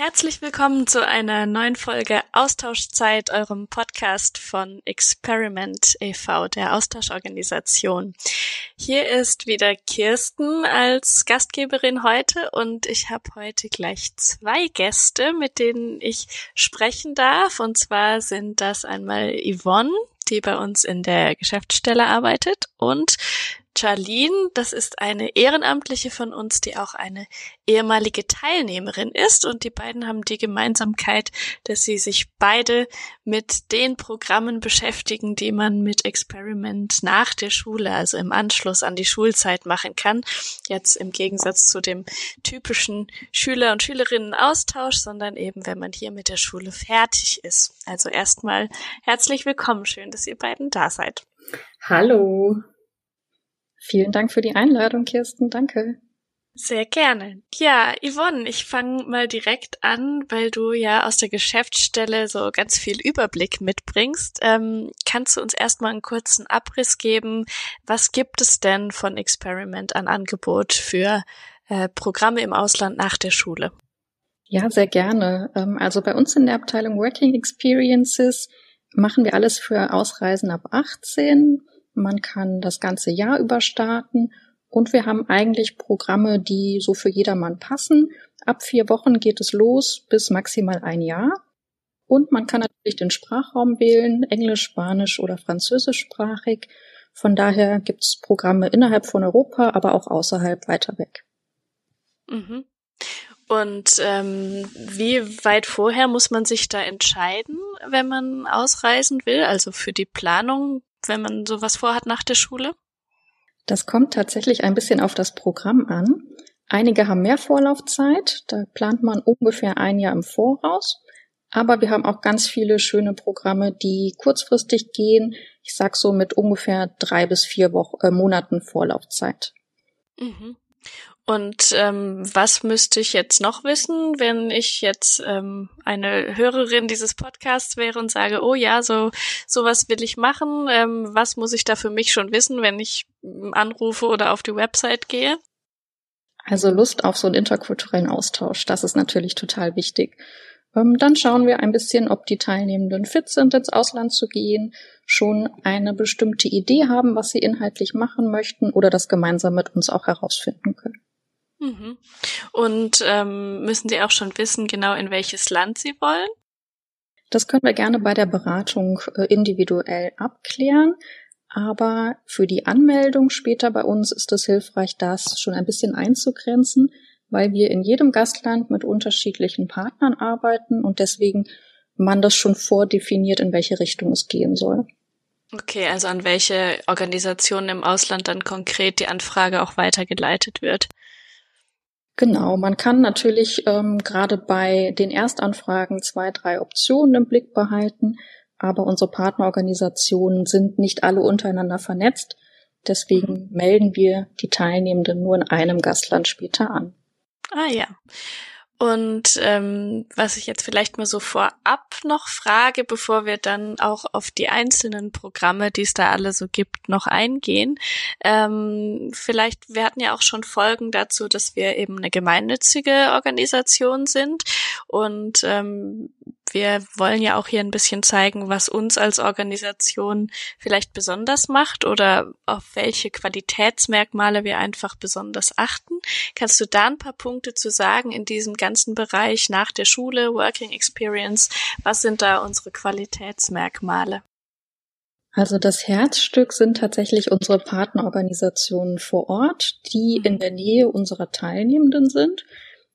Herzlich willkommen zu einer neuen Folge Austauschzeit, eurem Podcast von Experiment e.V., der Austauschorganisation. Hier ist wieder Kirsten als Gastgeberin heute und ich habe heute gleich zwei Gäste, mit denen ich sprechen darf. Und zwar sind das einmal Yvonne, die bei uns in der Geschäftsstelle arbeitet und Charlene, das ist eine Ehrenamtliche von uns, die auch eine ehemalige Teilnehmerin ist. Und die beiden haben die Gemeinsamkeit, dass sie sich beide mit den Programmen beschäftigen, die man mit Experiment nach der Schule, also im Anschluss an die Schulzeit machen kann. Jetzt im Gegensatz zu dem typischen Schüler- und Schülerinnen-Austausch, sondern eben, wenn man hier mit der Schule fertig ist. Also erstmal herzlich willkommen. Schön, dass ihr beiden da seid. Hallo. Vielen Dank für die Einladung, Kirsten. Danke. Sehr gerne. Ja, Yvonne, ich fange mal direkt an, weil du ja aus der Geschäftsstelle so ganz viel Überblick mitbringst. Ähm, kannst du uns erstmal einen kurzen Abriss geben? Was gibt es denn von Experiment an Angebot für äh, Programme im Ausland nach der Schule? Ja, sehr gerne. Ähm, also bei uns in der Abteilung Working Experiences machen wir alles für Ausreisen ab 18 man kann das ganze Jahr über starten und wir haben eigentlich Programme, die so für jedermann passen. Ab vier Wochen geht es los bis maximal ein Jahr. Und man kann natürlich den Sprachraum wählen, Englisch, Spanisch oder Französischsprachig. Von daher gibt es Programme innerhalb von Europa, aber auch außerhalb weiter weg. Mhm. Und ähm, wie weit vorher muss man sich da entscheiden, wenn man ausreisen will? Also für die Planung wenn man sowas vorhat nach der Schule? Das kommt tatsächlich ein bisschen auf das Programm an. Einige haben mehr Vorlaufzeit, da plant man ungefähr ein Jahr im Voraus. Aber wir haben auch ganz viele schöne Programme, die kurzfristig gehen. Ich sag so mit ungefähr drei bis vier Wochen, äh, Monaten Vorlaufzeit. Mhm. Und ähm, was müsste ich jetzt noch wissen, wenn ich jetzt ähm, eine Hörerin dieses Podcasts wäre und sage, oh ja, so sowas will ich machen. Ähm, was muss ich da für mich schon wissen, wenn ich anrufe oder auf die Website gehe? Also Lust auf so einen interkulturellen Austausch, das ist natürlich total wichtig. Ähm, dann schauen wir ein bisschen, ob die Teilnehmenden fit sind, ins Ausland zu gehen, schon eine bestimmte Idee haben, was sie inhaltlich machen möchten oder das gemeinsam mit uns auch herausfinden können. Mhm. Und ähm, müssen Sie auch schon wissen, genau in welches Land Sie wollen? Das können wir gerne bei der Beratung äh, individuell abklären. Aber für die Anmeldung später bei uns ist es hilfreich, das schon ein bisschen einzugrenzen, weil wir in jedem Gastland mit unterschiedlichen Partnern arbeiten und deswegen man das schon vordefiniert, in welche Richtung es gehen soll. Okay, also an welche Organisationen im Ausland dann konkret die Anfrage auch weitergeleitet wird. Genau, man kann natürlich ähm, gerade bei den Erstanfragen zwei, drei Optionen im Blick behalten, aber unsere Partnerorganisationen sind nicht alle untereinander vernetzt. Deswegen melden wir die Teilnehmenden nur in einem Gastland später an. Ah ja. Und ähm, was ich jetzt vielleicht mal so vorab noch frage, bevor wir dann auch auf die einzelnen Programme, die es da alle so gibt, noch eingehen. Ähm, vielleicht, wir hatten ja auch schon Folgen dazu, dass wir eben eine gemeinnützige Organisation sind. Und ähm, wir wollen ja auch hier ein bisschen zeigen, was uns als Organisation vielleicht besonders macht oder auf welche Qualitätsmerkmale wir einfach besonders achten. Kannst du da ein paar Punkte zu sagen in diesem ganzen Bereich nach der Schule, Working Experience? Was sind da unsere Qualitätsmerkmale? Also das Herzstück sind tatsächlich unsere Partnerorganisationen vor Ort, die in der Nähe unserer Teilnehmenden sind.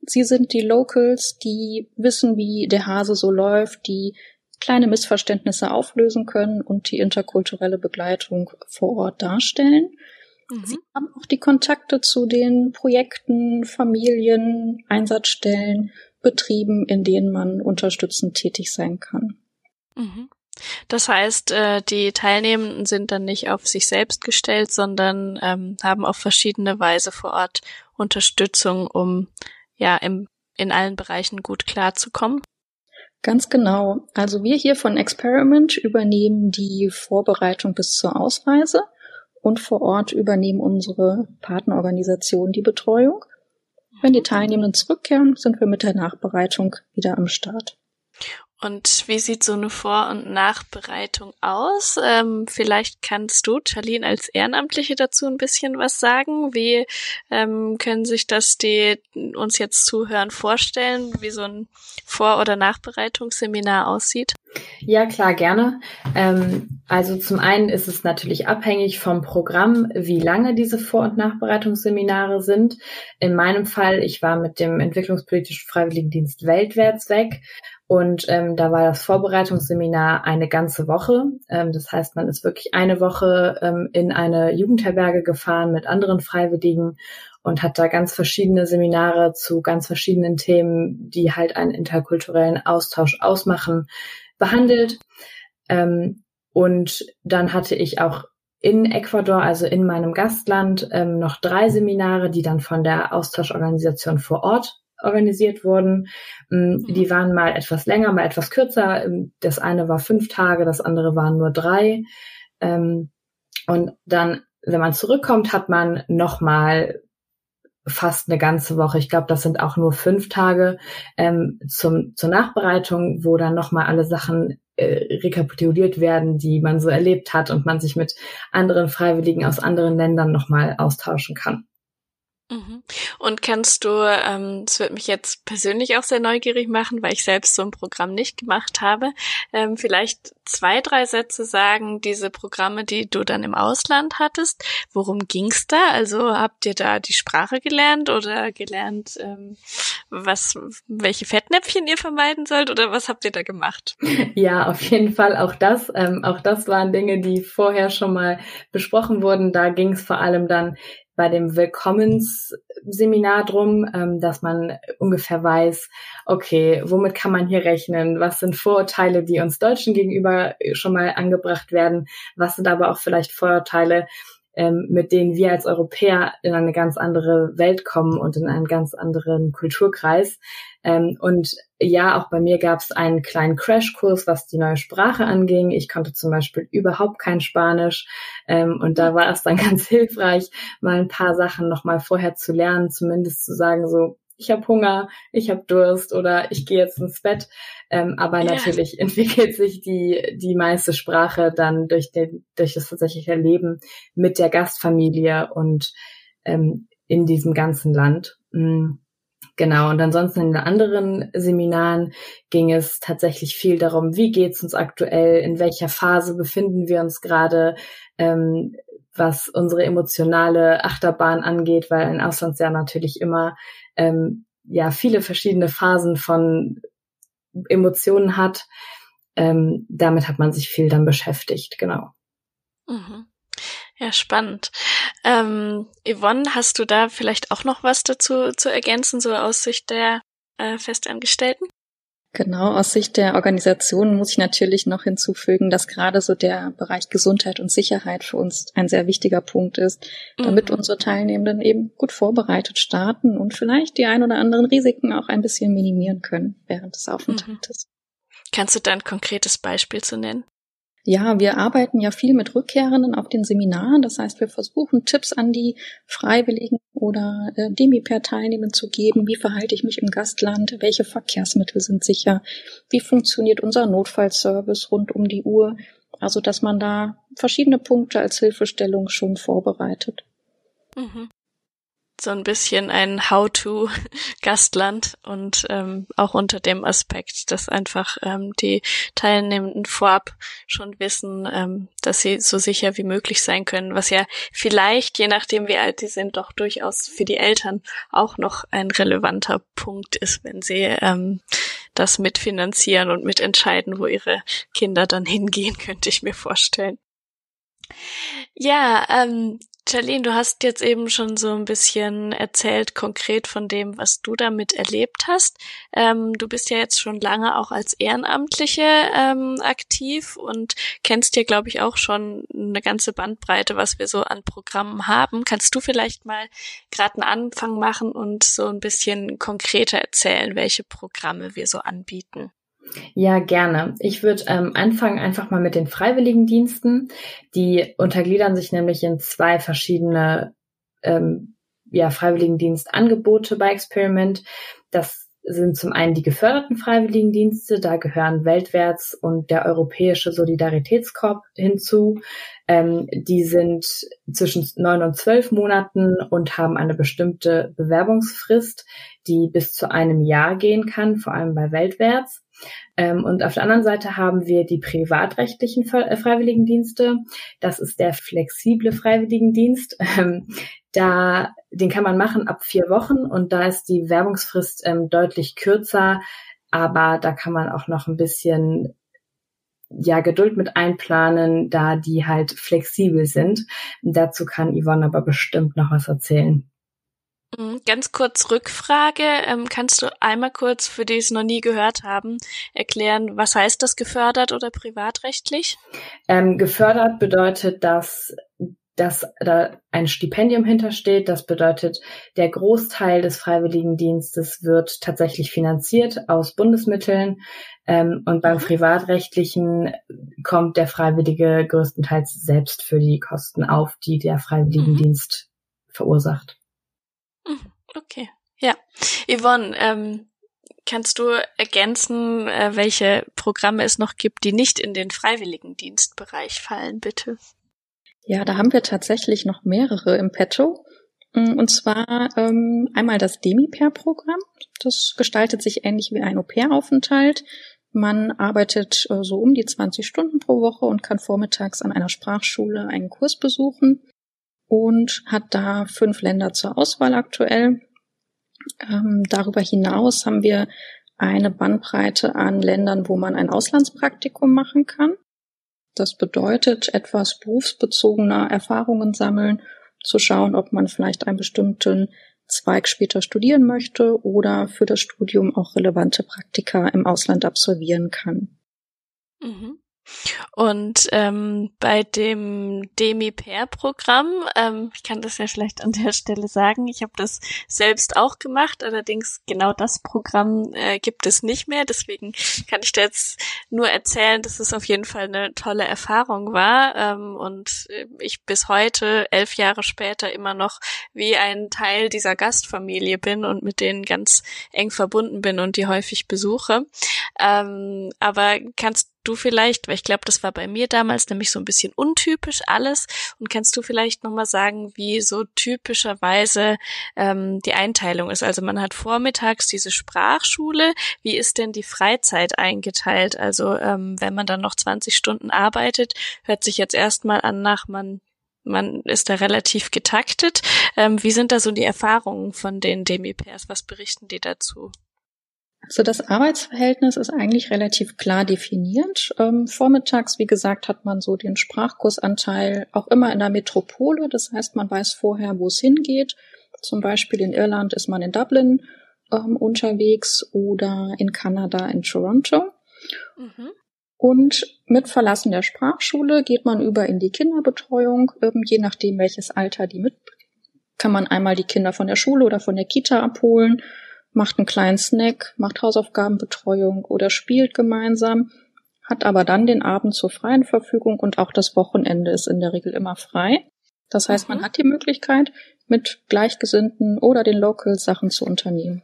Sie sind die Locals, die wissen, wie der Hase so läuft, die kleine Missverständnisse auflösen können und die interkulturelle Begleitung vor Ort darstellen. Mhm. Sie haben auch die Kontakte zu den Projekten, Familien, Einsatzstellen, Betrieben, in denen man unterstützend tätig sein kann. Mhm. Das heißt, äh, die Teilnehmenden sind dann nicht auf sich selbst gestellt, sondern ähm, haben auf verschiedene Weise vor Ort Unterstützung, um ja im, in allen Bereichen gut klarzukommen? Ganz genau. Also wir hier von Experiment übernehmen die Vorbereitung bis zur Ausreise und vor Ort übernehmen unsere Partnerorganisationen die Betreuung. Wenn die Teilnehmenden zurückkehren, sind wir mit der Nachbereitung wieder am Start. Und wie sieht so eine Vor- und Nachbereitung aus? Ähm, vielleicht kannst du, Charlene, als Ehrenamtliche dazu ein bisschen was sagen. Wie ähm, können sich das die uns jetzt zuhören vorstellen, wie so ein Vor- oder Nachbereitungsseminar aussieht? Ja, klar, gerne. Ähm, also zum einen ist es natürlich abhängig vom Programm, wie lange diese Vor- und Nachbereitungsseminare sind. In meinem Fall, ich war mit dem Entwicklungspolitischen Freiwilligendienst weltwärts weg und ähm, da war das Vorbereitungsseminar eine ganze Woche. Ähm, das heißt, man ist wirklich eine Woche ähm, in eine Jugendherberge gefahren mit anderen Freiwilligen und hat da ganz verschiedene Seminare zu ganz verschiedenen Themen, die halt einen interkulturellen Austausch ausmachen, behandelt. Ähm, und dann hatte ich auch in Ecuador, also in meinem Gastland, ähm, noch drei Seminare, die dann von der Austauschorganisation vor Ort organisiert wurden. Mm, die waren mal etwas länger, mal etwas kürzer. Ähm, das eine war fünf Tage, das andere waren nur drei. Ähm, und dann, wenn man zurückkommt, hat man nochmal fast eine ganze Woche. Ich glaube, das sind auch nur fünf Tage ähm, zum, zur Nachbereitung, wo dann nochmal alle Sachen äh, rekapituliert werden, die man so erlebt hat und man sich mit anderen Freiwilligen aus anderen Ländern nochmal austauschen kann. Mhm. Und kannst du, ähm, das wird mich jetzt persönlich auch sehr neugierig machen, weil ich selbst so ein Programm nicht gemacht habe, ähm, vielleicht zwei, drei Sätze sagen, diese Programme, die du dann im Ausland hattest, worum ging's da? Also habt ihr da die Sprache gelernt oder gelernt, ähm, was, welche Fettnäpfchen ihr vermeiden sollt oder was habt ihr da gemacht? Ja, auf jeden Fall auch das. Ähm, auch das waren Dinge, die vorher schon mal besprochen wurden. Da ging es vor allem dann bei dem Willkommensseminar drum, ähm, dass man ungefähr weiß, okay, womit kann man hier rechnen? Was sind Vorurteile, die uns Deutschen gegenüber schon mal angebracht werden? Was sind aber auch vielleicht Vorurteile, ähm, mit denen wir als Europäer in eine ganz andere Welt kommen und in einen ganz anderen Kulturkreis. Ähm, und ja, auch bei mir gab es einen kleinen Crashkurs, was die neue Sprache anging. Ich konnte zum Beispiel überhaupt kein Spanisch ähm, und da war es dann ganz hilfreich, mal ein paar Sachen noch mal vorher zu lernen, zumindest zu sagen so, ich habe Hunger, ich habe Durst oder ich gehe jetzt ins Bett. Ähm, aber ja. natürlich entwickelt sich die, die meiste Sprache dann durch, den, durch das tatsächliche Leben mit der Gastfamilie und ähm, in diesem ganzen Land. Mhm. Genau, und ansonsten in den anderen Seminaren ging es tatsächlich viel darum, wie geht's uns aktuell, in welcher Phase befinden wir uns gerade, ähm, was unsere emotionale Achterbahn angeht, weil ein Auslandsjahr natürlich immer ähm, ja viele verschiedene Phasen von Emotionen hat. Ähm, damit hat man sich viel dann beschäftigt, genau. Mhm. Ja, spannend. Ähm, Yvonne, hast du da vielleicht auch noch was dazu zu ergänzen, so aus Sicht der äh, Festangestellten? Genau, aus Sicht der Organisation muss ich natürlich noch hinzufügen, dass gerade so der Bereich Gesundheit und Sicherheit für uns ein sehr wichtiger Punkt ist, damit mhm. unsere Teilnehmenden eben gut vorbereitet starten und vielleicht die ein oder anderen Risiken auch ein bisschen minimieren können während des Aufenthaltes. Mhm. Kannst du da ein konkretes Beispiel zu nennen? Ja, wir arbeiten ja viel mit Rückkehrenden auf den Seminaren. Das heißt, wir versuchen Tipps an die Freiwilligen oder äh, Demi-Pair-Teilnehmenden zu geben. Wie verhalte ich mich im Gastland? Welche Verkehrsmittel sind sicher? Wie funktioniert unser Notfallservice rund um die Uhr? Also, dass man da verschiedene Punkte als Hilfestellung schon vorbereitet. Mhm so ein bisschen ein How-to-Gastland und ähm, auch unter dem Aspekt, dass einfach ähm, die Teilnehmenden vorab schon wissen, ähm, dass sie so sicher wie möglich sein können, was ja vielleicht, je nachdem wie alt sie sind, doch durchaus für die Eltern auch noch ein relevanter Punkt ist, wenn sie ähm, das mitfinanzieren und mitentscheiden, wo ihre Kinder dann hingehen, könnte ich mir vorstellen. Ja, ähm, Charlene, du hast jetzt eben schon so ein bisschen erzählt, konkret von dem, was du damit erlebt hast. Ähm, du bist ja jetzt schon lange auch als Ehrenamtliche ähm, aktiv und kennst dir, glaube ich, auch schon eine ganze Bandbreite, was wir so an Programmen haben. Kannst du vielleicht mal gerade einen Anfang machen und so ein bisschen konkreter erzählen, welche Programme wir so anbieten? Ja, gerne. Ich würde ähm, anfangen einfach mal mit den Freiwilligendiensten. Die untergliedern sich nämlich in zwei verschiedene ähm, ja, Freiwilligendienstangebote bei Experiment. Das sind zum einen die geförderten Freiwilligendienste, da gehören Weltwärts und der Europäische Solidaritätskorb hinzu. Ähm, die sind zwischen neun und zwölf Monaten und haben eine bestimmte Bewerbungsfrist, die bis zu einem Jahr gehen kann, vor allem bei Weltwärts. Ähm, und auf der anderen Seite haben wir die privatrechtlichen äh, Freiwilligendienste. Das ist der flexible Freiwilligendienst. Ähm, da, den kann man machen ab vier Wochen und da ist die Werbungsfrist ähm, deutlich kürzer, aber da kann man auch noch ein bisschen ja, Geduld mit einplanen, da die halt flexibel sind. dazu kann Yvonne aber bestimmt noch was erzählen. Mhm, ganz kurz Rückfrage. Ähm, kannst du einmal kurz, für die es noch nie gehört haben, erklären, was heißt das gefördert oder privatrechtlich? Ähm, gefördert bedeutet, dass dass da ein Stipendium hintersteht. Das bedeutet, der Großteil des Freiwilligendienstes wird tatsächlich finanziert aus Bundesmitteln. Ähm, und beim mhm. Privatrechtlichen kommt der Freiwillige größtenteils selbst für die Kosten auf, die der Freiwilligendienst mhm. verursacht. Mhm. Okay, ja. Yvonne, ähm, kannst du ergänzen, äh, welche Programme es noch gibt, die nicht in den Freiwilligendienstbereich fallen, bitte? Ja, da haben wir tatsächlich noch mehrere im Petto. Mm, und zwar ähm, einmal das Demi-Pair-Programm. Das gestaltet sich ähnlich wie ein Au-pair-Aufenthalt. Man arbeitet äh, so um die 20 Stunden pro Woche und kann vormittags an einer Sprachschule einen Kurs besuchen und hat da fünf Länder zur Auswahl aktuell. Ähm, darüber hinaus haben wir eine Bandbreite an Ländern, wo man ein Auslandspraktikum machen kann. Das bedeutet, etwas berufsbezogener Erfahrungen sammeln, zu schauen, ob man vielleicht einen bestimmten Zweig später studieren möchte oder für das Studium auch relevante Praktika im Ausland absolvieren kann. Mhm. Und ähm, bei dem Demi-Pair-Programm, ähm, ich kann das ja vielleicht an der Stelle sagen, ich habe das selbst auch gemacht, allerdings genau das Programm äh, gibt es nicht mehr. Deswegen kann ich dir jetzt nur erzählen, dass es auf jeden Fall eine tolle Erfahrung war ähm, und äh, ich bis heute, elf Jahre später, immer noch wie ein Teil dieser Gastfamilie bin und mit denen ganz eng verbunden bin und die häufig besuche. Ähm, aber kannst du vielleicht, weil ich glaube, das war bei mir damals nämlich so ein bisschen untypisch alles. Und kannst du vielleicht nochmal sagen, wie so typischerweise ähm, die Einteilung ist? Also man hat vormittags diese Sprachschule. Wie ist denn die Freizeit eingeteilt? Also ähm, wenn man dann noch 20 Stunden arbeitet, hört sich jetzt erstmal an nach man man ist da relativ getaktet. Ähm, wie sind da so die Erfahrungen von den Demi-Pairs? Was berichten die dazu? Also das Arbeitsverhältnis ist eigentlich relativ klar definiert. Ähm, vormittags, wie gesagt, hat man so den Sprachkursanteil auch immer in der Metropole. Das heißt, man weiß vorher, wo es hingeht. Zum Beispiel in Irland ist man in Dublin ähm, unterwegs oder in Kanada in Toronto. Mhm. Und mit Verlassen der Sprachschule geht man über in die Kinderbetreuung, ähm, je nachdem welches Alter die mitbringt. Kann man einmal die Kinder von der Schule oder von der Kita abholen macht einen kleinen Snack, macht Hausaufgabenbetreuung oder spielt gemeinsam, hat aber dann den Abend zur freien Verfügung und auch das Wochenende ist in der Regel immer frei. Das heißt, mhm. man hat die Möglichkeit, mit Gleichgesinnten oder den Locals Sachen zu unternehmen.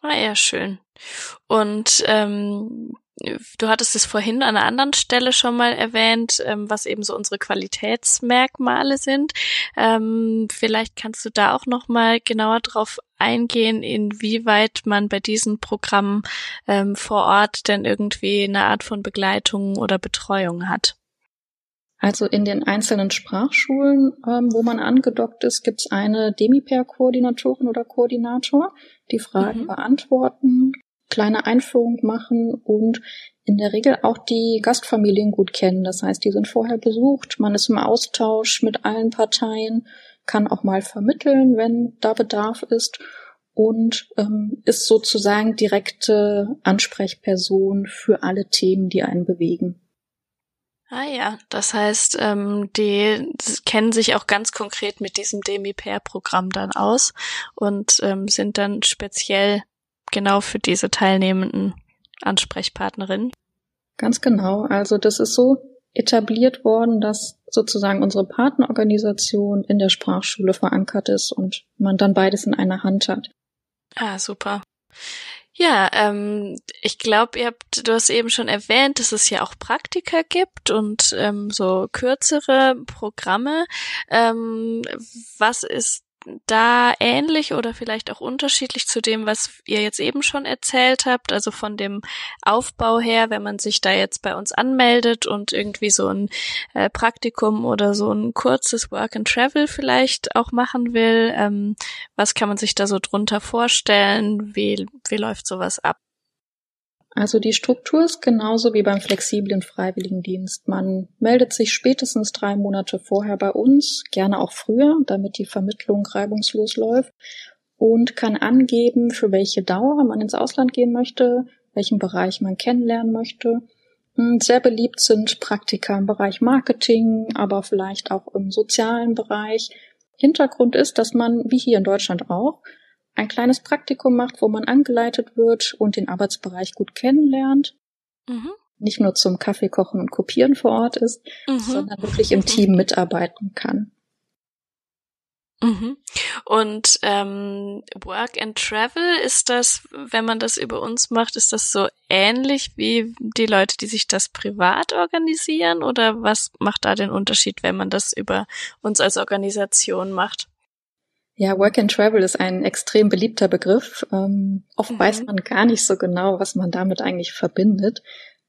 Ah ja, schön. Und ähm, du hattest es vorhin an einer anderen Stelle schon mal erwähnt, ähm, was eben so unsere Qualitätsmerkmale sind. Ähm, vielleicht kannst du da auch noch mal genauer drauf eingehen, inwieweit man bei diesen Programmen ähm, vor Ort denn irgendwie eine Art von Begleitung oder Betreuung hat. Also in den einzelnen Sprachschulen, ähm, wo man angedockt ist, gibt es eine Demi-Pair-Koordinatorin oder Koordinator, die Fragen mhm. beantworten, kleine Einführung machen und in der Regel auch die Gastfamilien gut kennen. Das heißt, die sind vorher besucht, man ist im Austausch mit allen Parteien, kann auch mal vermitteln, wenn da Bedarf ist und ähm, ist sozusagen direkte Ansprechperson für alle Themen, die einen bewegen. Ah ja, das heißt, ähm, die kennen sich auch ganz konkret mit diesem Demi-Pair-Programm dann aus und ähm, sind dann speziell genau für diese teilnehmenden Ansprechpartnerinnen. Ganz genau. Also das ist so, etabliert worden, dass sozusagen unsere Partnerorganisation in der Sprachschule verankert ist und man dann beides in einer Hand hat. Ah, super. Ja, ähm, ich glaube, ihr habt, du hast eben schon erwähnt, dass es ja auch Praktika gibt und ähm, so kürzere Programme. Ähm, was ist da ähnlich oder vielleicht auch unterschiedlich zu dem, was ihr jetzt eben schon erzählt habt? Also von dem Aufbau her, wenn man sich da jetzt bei uns anmeldet und irgendwie so ein äh, Praktikum oder so ein kurzes Work and Travel vielleicht auch machen will, ähm, was kann man sich da so drunter vorstellen? Wie, wie läuft sowas ab? Also die Struktur ist genauso wie beim flexiblen Freiwilligendienst. Man meldet sich spätestens drei Monate vorher bei uns, gerne auch früher, damit die Vermittlung reibungslos läuft und kann angeben, für welche Dauer man ins Ausland gehen möchte, welchen Bereich man kennenlernen möchte. Sehr beliebt sind Praktika im Bereich Marketing, aber vielleicht auch im sozialen Bereich. Hintergrund ist, dass man, wie hier in Deutschland auch, ein kleines Praktikum macht, wo man angeleitet wird und den Arbeitsbereich gut kennenlernt. Mhm. Nicht nur zum Kaffee kochen und kopieren vor Ort ist, mhm. sondern wirklich im Team mitarbeiten kann. Mhm. Und ähm, Work and Travel, ist das, wenn man das über uns macht, ist das so ähnlich wie die Leute, die sich das privat organisieren? Oder was macht da den Unterschied, wenn man das über uns als Organisation macht? Ja, Work and Travel ist ein extrem beliebter Begriff. Ähm, oft mhm. weiß man gar nicht so genau, was man damit eigentlich verbindet.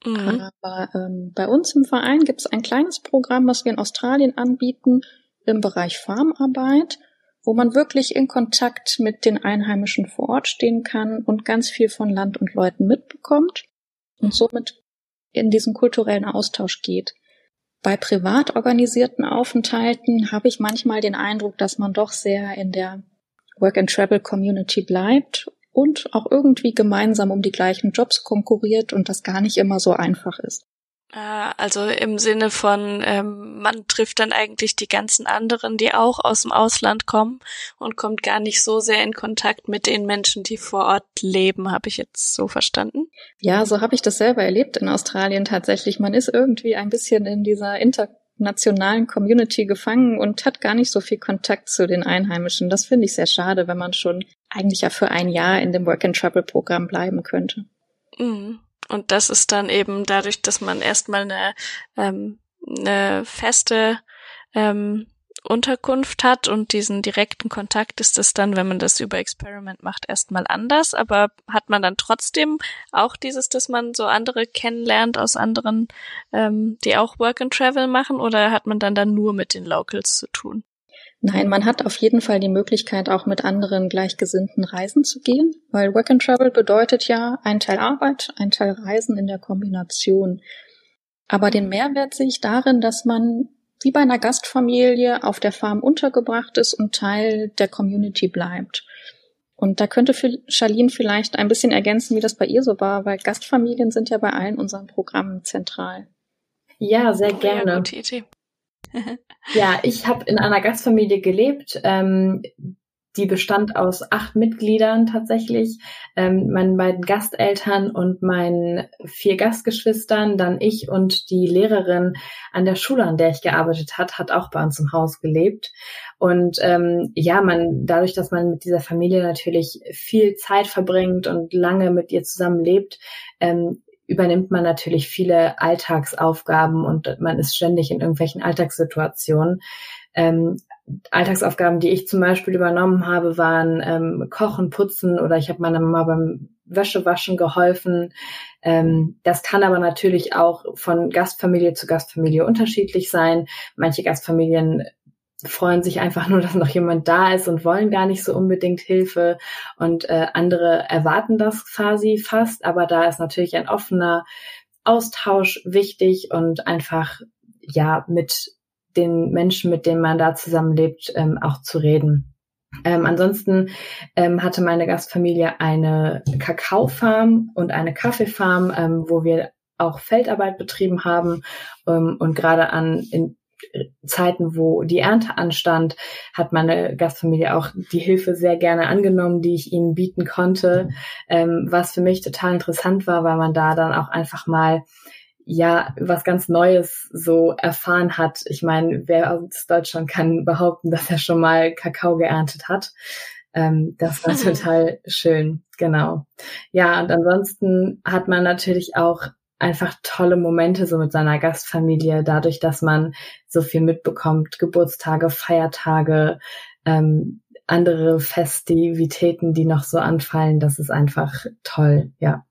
Mhm. Aber ähm, bei uns im Verein gibt es ein kleines Programm, was wir in Australien anbieten im Bereich Farmarbeit, wo man wirklich in Kontakt mit den Einheimischen vor Ort stehen kann und ganz viel von Land und Leuten mitbekommt und somit in diesen kulturellen Austausch geht. Bei privat organisierten Aufenthalten habe ich manchmal den Eindruck, dass man doch sehr in der Work-and-Travel-Community bleibt und auch irgendwie gemeinsam um die gleichen Jobs konkurriert und das gar nicht immer so einfach ist. Ah, also im Sinne von, ähm, man trifft dann eigentlich die ganzen anderen, die auch aus dem Ausland kommen und kommt gar nicht so sehr in Kontakt mit den Menschen, die vor Ort leben, habe ich jetzt so verstanden? Ja, so habe ich das selber erlebt in Australien tatsächlich. Man ist irgendwie ein bisschen in dieser internationalen Community gefangen und hat gar nicht so viel Kontakt zu den Einheimischen. Das finde ich sehr schade, wenn man schon eigentlich ja für ein Jahr in dem Work-and-Travel-Programm bleiben könnte. Mhm. Und das ist dann eben dadurch, dass man erstmal eine, ähm, eine feste ähm, Unterkunft hat und diesen direkten Kontakt ist es dann, wenn man das über Experiment macht, erstmal anders. Aber hat man dann trotzdem auch dieses, dass man so andere kennenlernt aus anderen, ähm, die auch Work and Travel machen, oder hat man dann dann nur mit den Locals zu tun? Nein, man hat auf jeden Fall die Möglichkeit, auch mit anderen Gleichgesinnten reisen zu gehen, weil Work and Travel bedeutet ja ein Teil Arbeit, ein Teil Reisen in der Kombination. Aber den Mehrwert sehe ich darin, dass man wie bei einer Gastfamilie auf der Farm untergebracht ist und Teil der Community bleibt. Und da könnte Charlene vielleicht ein bisschen ergänzen, wie das bei ihr so war, weil Gastfamilien sind ja bei allen unseren Programmen zentral. Ja, sehr gerne. Ja, gute Idee. Ja, ich habe in einer Gastfamilie gelebt. Ähm, die bestand aus acht Mitgliedern tatsächlich. Ähm, meinen beiden Gasteltern und meinen vier Gastgeschwistern, dann ich und die Lehrerin an der Schule, an der ich gearbeitet hat, hat auch bei uns im Haus gelebt. Und ähm, ja, man, dadurch, dass man mit dieser Familie natürlich viel Zeit verbringt und lange mit ihr zusammen lebt, ähm, übernimmt man natürlich viele Alltagsaufgaben und man ist ständig in irgendwelchen Alltagssituationen. Ähm, Alltagsaufgaben, die ich zum Beispiel übernommen habe, waren ähm, Kochen, Putzen oder ich habe meiner Mama beim Wäschewaschen geholfen. Ähm, das kann aber natürlich auch von Gastfamilie zu Gastfamilie unterschiedlich sein. Manche Gastfamilien freuen sich einfach nur, dass noch jemand da ist und wollen gar nicht so unbedingt Hilfe. Und äh, andere erwarten das quasi fast, aber da ist natürlich ein offener Austausch wichtig und einfach ja mit den Menschen, mit denen man da zusammenlebt, ähm, auch zu reden. Ähm, ansonsten ähm, hatte meine Gastfamilie eine Kakaofarm und eine Kaffeefarm, ähm, wo wir auch Feldarbeit betrieben haben ähm, und gerade an in Zeiten, wo die Ernte anstand, hat meine Gastfamilie auch die Hilfe sehr gerne angenommen, die ich ihnen bieten konnte, ähm, was für mich total interessant war, weil man da dann auch einfach mal ja was ganz Neues so erfahren hat. Ich meine, wer aus Deutschland kann behaupten, dass er schon mal Kakao geerntet hat. Ähm, das war total schön, genau. Ja, und ansonsten hat man natürlich auch einfach tolle Momente so mit seiner Gastfamilie, dadurch, dass man so viel mitbekommt, Geburtstage, Feiertage, ähm, andere Festivitäten, die noch so anfallen. Das ist einfach toll, ja.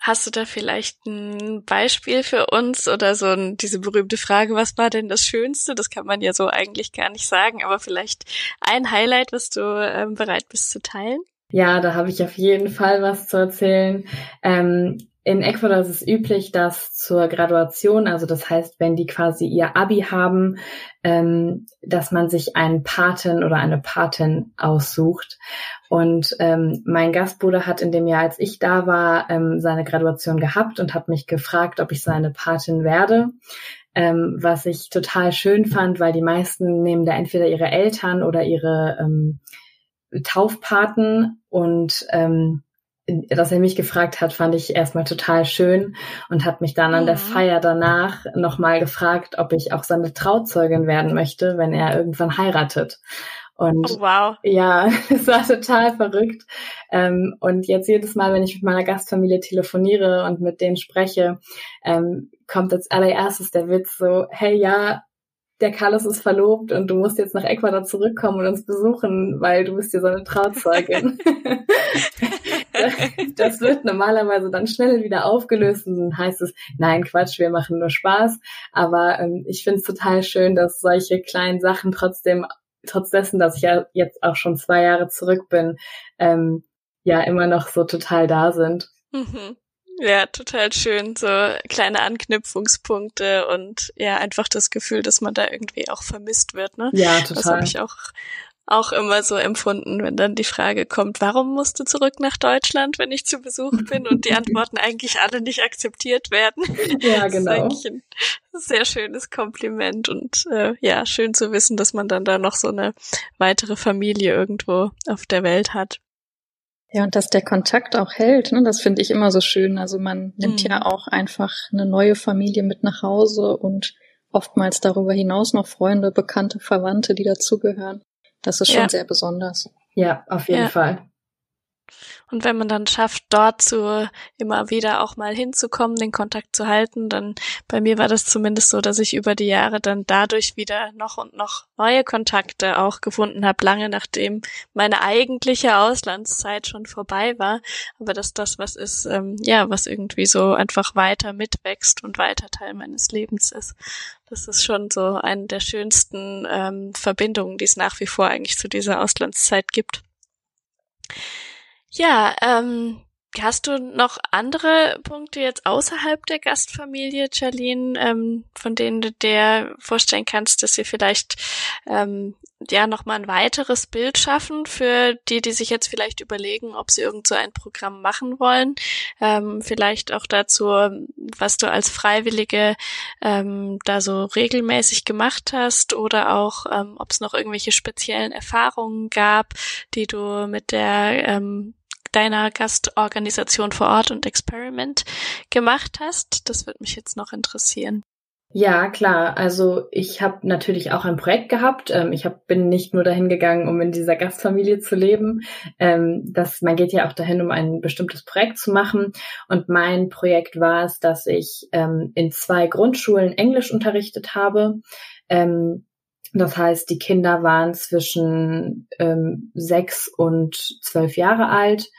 Hast du da vielleicht ein Beispiel für uns oder so ein, diese berühmte Frage, was war denn das Schönste? Das kann man ja so eigentlich gar nicht sagen, aber vielleicht ein Highlight, was du ähm, bereit bist zu teilen? Ja, da habe ich auf jeden Fall was zu erzählen. Ähm, in Ecuador ist es üblich, dass zur Graduation, also das heißt, wenn die quasi ihr Abi haben, ähm, dass man sich einen Paten oder eine Patin aussucht. Und ähm, mein Gastbruder hat in dem Jahr, als ich da war, ähm, seine Graduation gehabt und hat mich gefragt, ob ich seine Patin werde. Ähm, was ich total schön fand, weil die meisten nehmen da entweder ihre Eltern oder ihre ähm, Taufpaten und ähm, dass er mich gefragt hat, fand ich erstmal total schön und hat mich dann an der mhm. Feier danach nochmal gefragt, ob ich auch seine Trauzeugin werden möchte, wenn er irgendwann heiratet. Und oh, wow. ja, es war total verrückt. Ähm, und jetzt jedes Mal, wenn ich mit meiner Gastfamilie telefoniere und mit denen spreche, ähm, kommt als allererstes der Witz so, hey ja, der Carlos ist verlobt und du musst jetzt nach Ecuador zurückkommen und uns besuchen, weil du bist ja so eine Trauzeugin. das wird normalerweise dann schnell wieder aufgelöst und dann heißt es, nein, Quatsch, wir machen nur Spaß. Aber ähm, ich finde es total schön, dass solche kleinen Sachen trotzdem, trotz dessen, dass ich ja jetzt auch schon zwei Jahre zurück bin, ähm, ja immer noch so total da sind. Mhm. Ja, total schön. So kleine Anknüpfungspunkte und ja, einfach das Gefühl, dass man da irgendwie auch vermisst wird, ne? Ja, total. Das habe ich auch auch immer so empfunden, wenn dann die Frage kommt, warum musst du zurück nach Deutschland, wenn ich zu Besuch bin und die Antworten eigentlich alle nicht akzeptiert werden. Ja, genau. Das ist genau. ein sehr schönes Kompliment und äh, ja, schön zu wissen, dass man dann da noch so eine weitere Familie irgendwo auf der Welt hat. Ja, und dass der Kontakt auch hält, ne, das finde ich immer so schön. Also man nimmt mhm. ja auch einfach eine neue Familie mit nach Hause und oftmals darüber hinaus noch Freunde, Bekannte, Verwandte, die dazugehören. Das ist schon ja. sehr besonders. Ja, auf jeden ja. Fall. Und wenn man dann schafft, dort zu immer wieder auch mal hinzukommen, den Kontakt zu halten, dann bei mir war das zumindest so, dass ich über die Jahre dann dadurch wieder noch und noch neue Kontakte auch gefunden habe, lange nachdem meine eigentliche Auslandszeit schon vorbei war. Aber dass das was ist, ähm, ja, was irgendwie so einfach weiter mitwächst und weiter Teil meines Lebens ist. Das ist schon so eine der schönsten ähm, Verbindungen, die es nach wie vor eigentlich zu dieser Auslandszeit gibt. Ja, ähm, hast du noch andere Punkte jetzt außerhalb der Gastfamilie, Charlene, ähm, von denen du dir vorstellen kannst, dass sie vielleicht ähm, ja nochmal ein weiteres Bild schaffen für die, die sich jetzt vielleicht überlegen, ob sie irgend so ein Programm machen wollen. Ähm, vielleicht auch dazu, was du als Freiwillige ähm, da so regelmäßig gemacht hast oder auch, ähm, ob es noch irgendwelche speziellen Erfahrungen gab, die du mit der ähm, deiner Gastorganisation vor Ort und Experiment gemacht hast. Das würde mich jetzt noch interessieren. Ja, klar. Also ich habe natürlich auch ein Projekt gehabt. Ähm, ich hab, bin nicht nur dahin gegangen, um in dieser Gastfamilie zu leben. Ähm, das, man geht ja auch dahin, um ein bestimmtes Projekt zu machen. Und mein Projekt war es, dass ich ähm, in zwei Grundschulen Englisch unterrichtet habe. Das heißt, die Kinder waren zwischen ähm, sechs und zwölf Jahre alt.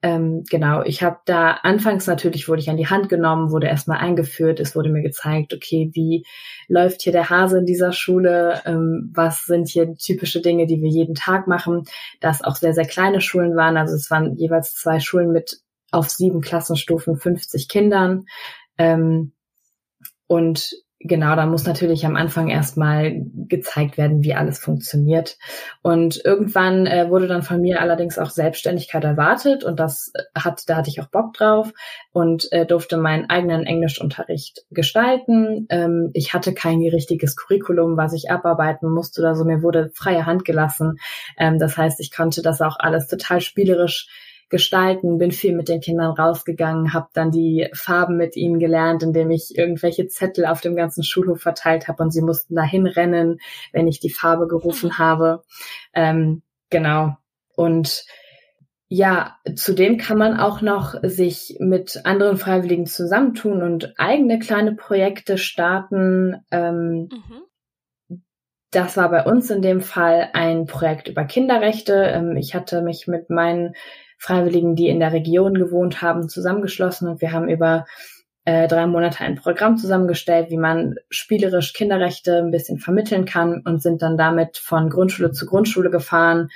Ähm, genau, ich habe da anfangs natürlich wurde ich an die Hand genommen, wurde erstmal eingeführt, es wurde mir gezeigt, okay, wie läuft hier der Hase in dieser Schule, ähm, was sind hier typische Dinge, die wir jeden Tag machen, dass auch sehr, sehr kleine Schulen waren, also es waren jeweils zwei Schulen mit auf sieben Klassenstufen 50 Kindern. Ähm, und genau, da muss natürlich am Anfang erstmal gezeigt werden, wie alles funktioniert. Und irgendwann äh, wurde dann von mir allerdings auch Selbstständigkeit erwartet und das hat, da hatte ich auch Bock drauf und äh, durfte meinen eigenen Englischunterricht gestalten. Ähm, ich hatte kein richtiges Curriculum, was ich abarbeiten musste oder so. Mir wurde freie Hand gelassen. Ähm, das heißt, ich konnte das auch alles total spielerisch gestalten, bin viel mit den Kindern rausgegangen, habe dann die Farben mit ihnen gelernt, indem ich irgendwelche Zettel auf dem ganzen Schulhof verteilt habe und sie mussten dahin rennen, wenn ich die Farbe gerufen habe. Ähm, genau. Und ja, zudem kann man auch noch sich mit anderen Freiwilligen zusammentun und eigene kleine Projekte starten. Ähm, mhm. Das war bei uns in dem Fall ein Projekt über Kinderrechte. Ähm, ich hatte mich mit meinen Freiwilligen, die in der Region gewohnt haben, zusammengeschlossen und wir haben über äh, drei Monate ein Programm zusammengestellt, wie man spielerisch Kinderrechte ein bisschen vermitteln kann und sind dann damit von Grundschule zu Grundschule gefahren,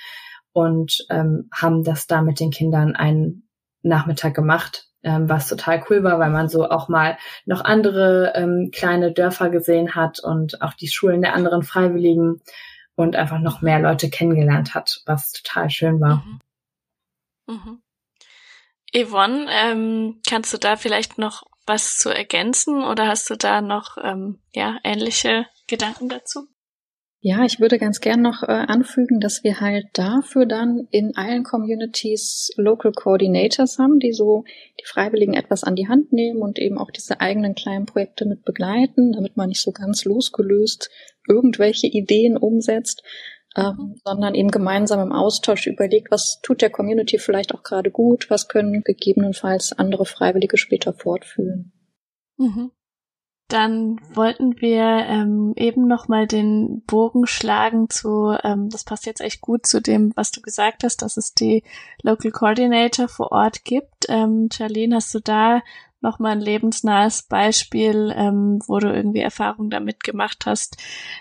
und ähm, haben das da mit den Kindern einen Nachmittag gemacht, ähm, was total cool war, weil man so auch mal noch andere ähm, kleine Dörfer gesehen hat und auch die Schulen der anderen Freiwilligen und einfach noch mehr Leute kennengelernt hat, was total schön war. Mhm. Mhm. Yvonne, ähm, kannst du da vielleicht noch was zu ergänzen oder hast du da noch ähm, ja ähnliche Gedanken dazu? Ja, ich würde ganz gern noch äh, anfügen, dass wir halt dafür dann in allen Communities Local Coordinators haben, die so die Freiwilligen etwas an die Hand nehmen und eben auch diese eigenen kleinen Projekte mit begleiten, damit man nicht so ganz losgelöst irgendwelche Ideen umsetzt, ähm, sondern eben gemeinsam im Austausch überlegt, was tut der Community vielleicht auch gerade gut, was können gegebenenfalls andere Freiwillige später fortführen. Mhm. Dann wollten wir ähm, eben noch mal den Bogen schlagen zu, ähm, das passt jetzt echt gut zu dem, was du gesagt hast, dass es die Local Coordinator vor Ort gibt. Ähm, Charlene, hast du da noch mal ein lebensnahes Beispiel, ähm, wo du irgendwie Erfahrung damit gemacht hast,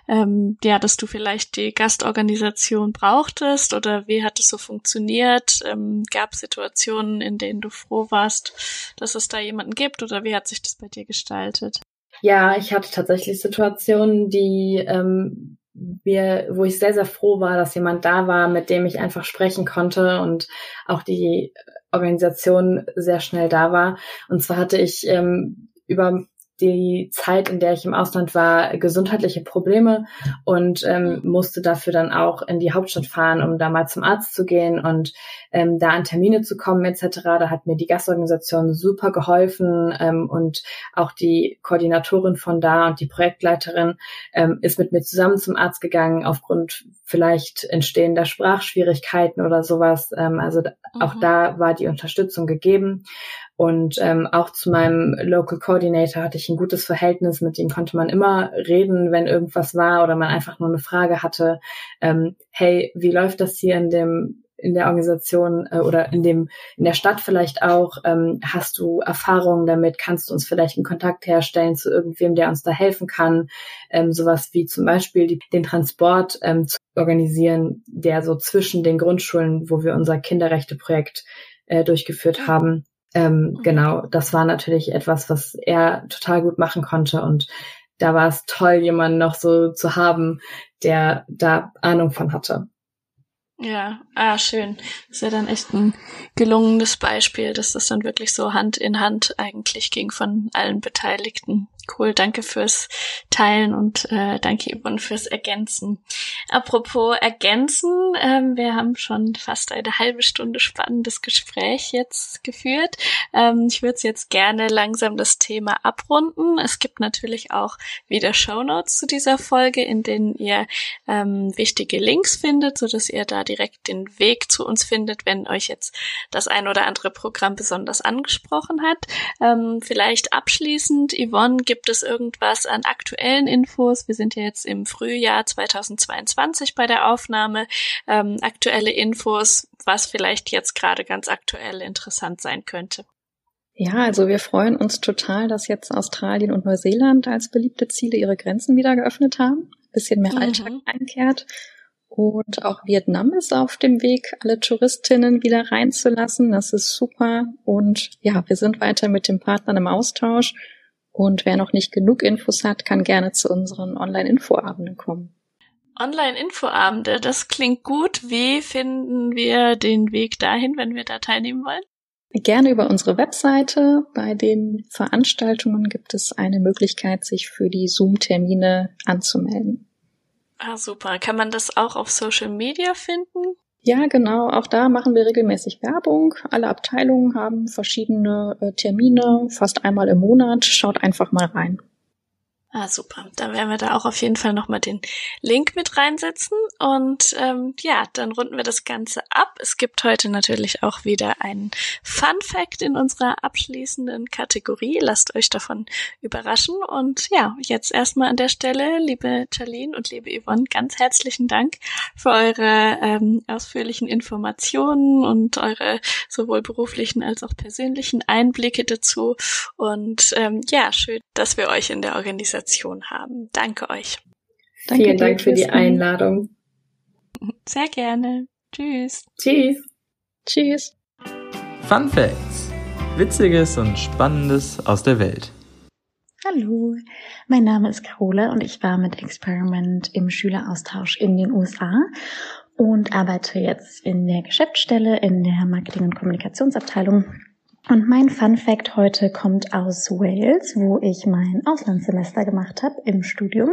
ähm, ja, dass du vielleicht die Gastorganisation brauchtest oder wie hat es so funktioniert? Ähm, Gab Situationen, in denen du froh warst, dass es da jemanden gibt oder wie hat sich das bei dir gestaltet? Ja, ich hatte tatsächlich Situationen, die ähm, wir, wo ich sehr, sehr froh war, dass jemand da war, mit dem ich einfach sprechen konnte und auch die Organisation sehr schnell da war. Und zwar hatte ich ähm, über die Zeit, in der ich im Ausland war, gesundheitliche Probleme und ähm, musste dafür dann auch in die Hauptstadt fahren, um da mal zum Arzt zu gehen und ähm, da an Termine zu kommen etc. Da hat mir die Gastorganisation super geholfen ähm, und auch die Koordinatorin von da und die Projektleiterin ähm, ist mit mir zusammen zum Arzt gegangen aufgrund vielleicht entstehender Sprachschwierigkeiten oder sowas. Ähm, also mhm. auch da war die Unterstützung gegeben. Und ähm, auch zu meinem Local Coordinator hatte ich ein gutes Verhältnis. Mit ihm konnte man immer reden, wenn irgendwas war oder man einfach nur eine Frage hatte. Ähm, hey, wie läuft das hier in dem in der Organisation äh, oder in dem in der Stadt vielleicht auch? Ähm, hast du Erfahrungen damit? Kannst du uns vielleicht einen Kontakt herstellen zu irgendwem der uns da helfen kann? Ähm, sowas wie zum Beispiel die, den Transport ähm, zu organisieren der so zwischen den Grundschulen wo wir unser Kinderrechteprojekt äh, durchgeführt haben ähm, mhm. genau, das war natürlich etwas, was er total gut machen konnte und da war es toll, jemanden noch so zu haben, der da Ahnung von hatte. Ja, ah, schön. Das ist ja dann echt ein gelungenes Beispiel, dass das dann wirklich so Hand in Hand eigentlich ging von allen Beteiligten. Cool, danke fürs Teilen und äh, danke Yvonne fürs Ergänzen. Apropos Ergänzen, ähm, wir haben schon fast eine halbe Stunde spannendes Gespräch jetzt geführt. Ähm, ich würde jetzt gerne langsam das Thema abrunden. Es gibt natürlich auch wieder Shownotes zu dieser Folge, in denen ihr ähm, wichtige Links findet, so dass ihr da direkt den Weg zu uns findet, wenn euch jetzt das ein oder andere Programm besonders angesprochen hat. Ähm, vielleicht abschließend, Yvonne, gibt es irgendwas an aktuellen Infos? Wir sind ja jetzt im Frühjahr 2022 bei der Aufnahme. Ähm, aktuelle Infos, was vielleicht jetzt gerade ganz aktuell interessant sein könnte. Ja, also wir freuen uns total, dass jetzt Australien und Neuseeland als beliebte Ziele ihre Grenzen wieder geöffnet haben. Ein bisschen mehr mhm. Alltag einkehrt. Und auch Vietnam ist auf dem Weg, alle Touristinnen wieder reinzulassen. Das ist super. Und ja, wir sind weiter mit den Partnern im Austausch. Und wer noch nicht genug Infos hat, kann gerne zu unseren Online-Infoabenden kommen. Online-Infoabende, das klingt gut. Wie finden wir den Weg dahin, wenn wir da teilnehmen wollen? Gerne über unsere Webseite. Bei den Veranstaltungen gibt es eine Möglichkeit, sich für die Zoom-Termine anzumelden. Ah, super. Kann man das auch auf Social Media finden? Ja, genau. Auch da machen wir regelmäßig Werbung. Alle Abteilungen haben verschiedene äh, Termine, fast einmal im Monat. Schaut einfach mal rein. Ah, super. Dann werden wir da auch auf jeden Fall nochmal den Link mit reinsetzen. Und ähm, ja, dann runden wir das Ganze ab. Es gibt heute natürlich auch wieder einen Fun Fact in unserer abschließenden Kategorie. Lasst euch davon überraschen. Und ja, jetzt erstmal an der Stelle, liebe Charlene und liebe Yvonne, ganz herzlichen Dank für eure ähm, ausführlichen Informationen und eure sowohl beruflichen als auch persönlichen Einblicke dazu. Und ähm, ja, schön, dass wir euch in der Organisation Organisation haben. Danke euch. Danke Vielen Dank für die Einladung. Sehr gerne. Tschüss. Tschüss. Tschüss. Fun Facts. Witziges und Spannendes aus der Welt. Hallo, mein Name ist Carola und ich war mit Experiment im Schüleraustausch in den USA und arbeite jetzt in der Geschäftsstelle in der Marketing- und Kommunikationsabteilung und mein Fun Fact heute kommt aus Wales, wo ich mein Auslandssemester gemacht habe im Studium.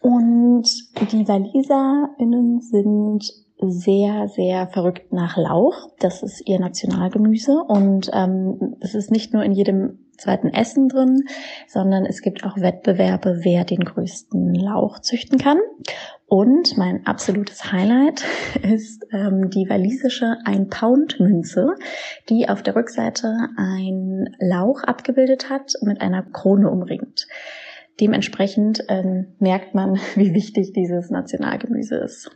Und die WaliserInnen sind sehr, sehr verrückt nach Lauch. Das ist ihr Nationalgemüse. Und ähm, es ist nicht nur in jedem zweiten Essen drin, sondern es gibt auch Wettbewerbe, wer den größten Lauch züchten kann. Und mein absolutes Highlight ist ähm, die walisische Ein-Pound-Münze, die auf der Rückseite ein Lauch abgebildet hat, mit einer Krone umringt. Dementsprechend ähm, merkt man, wie wichtig dieses Nationalgemüse ist.